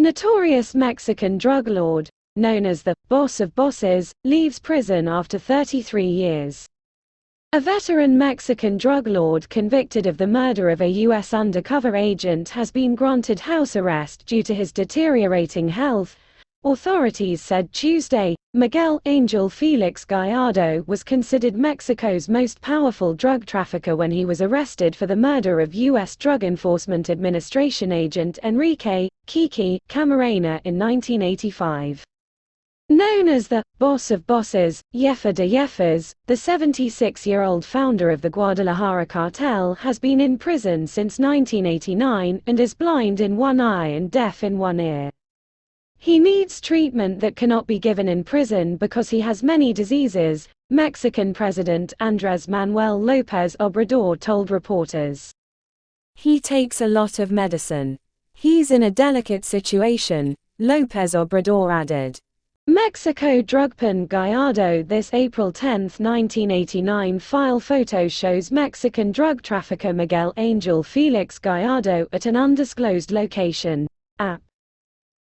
Notorious Mexican drug lord, known as the boss of bosses, leaves prison after 33 years. A veteran Mexican drug lord convicted of the murder of a U.S. undercover agent has been granted house arrest due to his deteriorating health, Authorities said Tuesday, Miguel Angel Felix Gallardo was considered Mexico's most powerful drug trafficker when he was arrested for the murder of U.S. Drug Enforcement Administration agent Enrique, Kiki, Camarena in 1985. Known as the boss of bosses, Jefe de Jefes, the 76-year-old founder of the Guadalajara cartel has been in prison since 1989 and is blind in one eye and deaf in one ear. He needs treatment that cannot be given in prison because he has many diseases, Mexican President Andrés Manuel López Obrador told reporters. He takes a lot of medicine. He's in a delicate situation, López Obrador added. Mexico drugpin Gallardo This April 10, 1989 file photo shows Mexican drug trafficker Miguel Angel Felix Gallardo at an undisclosed location. App.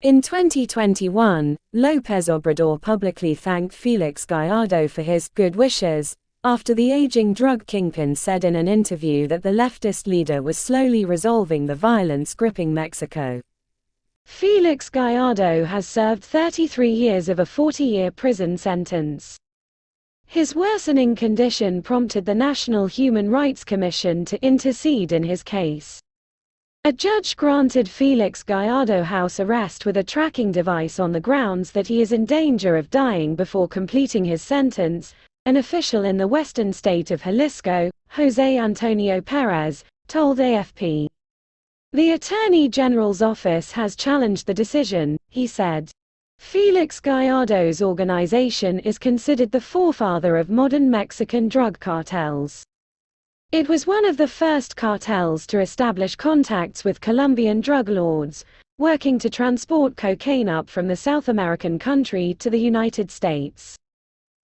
In 2021, López Obrador publicly thanked Felix Gallardo for his good wishes, after the aging drug kingpin said in an interview that the leftist leader was slowly resolving the violence gripping Mexico. Felix Gallardo has served 33 years of a 40-year prison sentence. His worsening condition prompted the National Human Rights Commission to intercede in his case. A judge granted Felix Gallardo house arrest with a tracking device on the grounds that he is in danger of dying before completing his sentence. An official in the western state of Jalisco, Jose Antonio Perez, told AFP. The Attorney General's office has challenged the decision, he said. Felix Gallardo's organization is considered the forefather of modern Mexican drug cartels. It was one of the first cartels to establish contacts with Colombian drug lords, working to transport cocaine up from the South American country to the United States.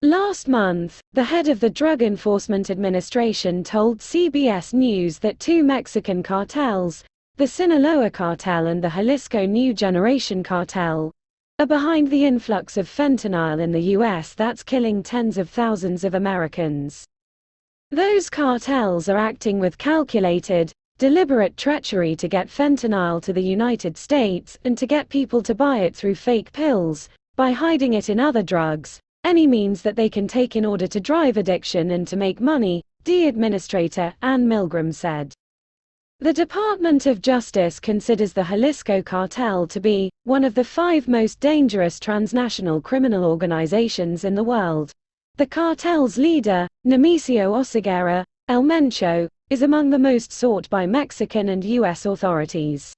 Last month, the head of the Drug Enforcement Administration told CBS News that two Mexican cartels, the Sinaloa cartel and the Jalisco New Generation cartel, are behind the influx of fentanyl in the U.S. that's killing tens of thousands of Americans. Those cartels are acting with calculated, deliberate treachery to get fentanyl to the United States and to get people to buy it through fake pills, by hiding it in other drugs, any means that they can take in order to drive addiction and to make money, D. Administrator Anne Milgram said. The Department of Justice considers the Jalisco cartel to be one of the five most dangerous transnational criminal organizations in the world. The cartel's leader, Nemesio Oseguera, El Mencho, is among the most sought by Mexican and U.S. authorities.